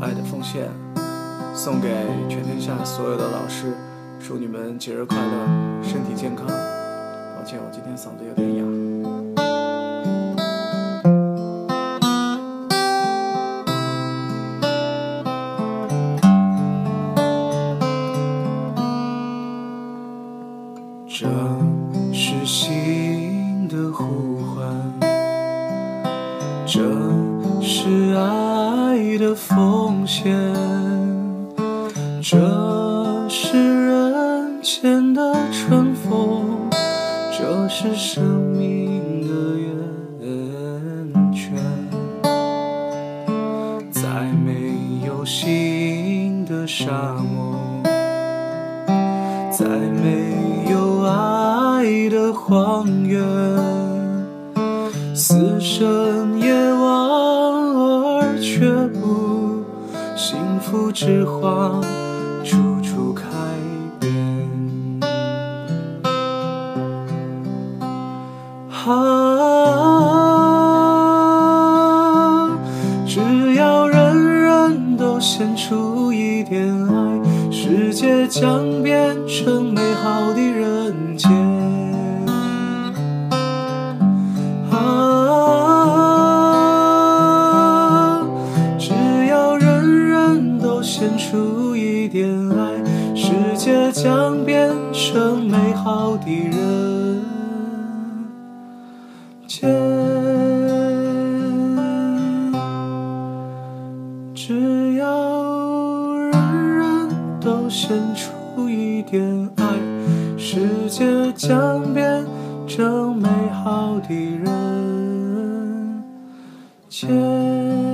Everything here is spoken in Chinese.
爱的奉献，送给全天下所有的老师，祝你们节日快乐，身体健康。抱歉，我今天嗓子有点哑。这是心的呼的奉献，这是人间的春风，这是生命的源泉。在没有心的沙漠。在没有爱的荒原，死神也望而却步，福之花处处开遍。啊，只要人人都献出一点爱。世界将变成美好的人点爱世界将变成美好的人间只要人人都献出一点爱世界将变成美好的人间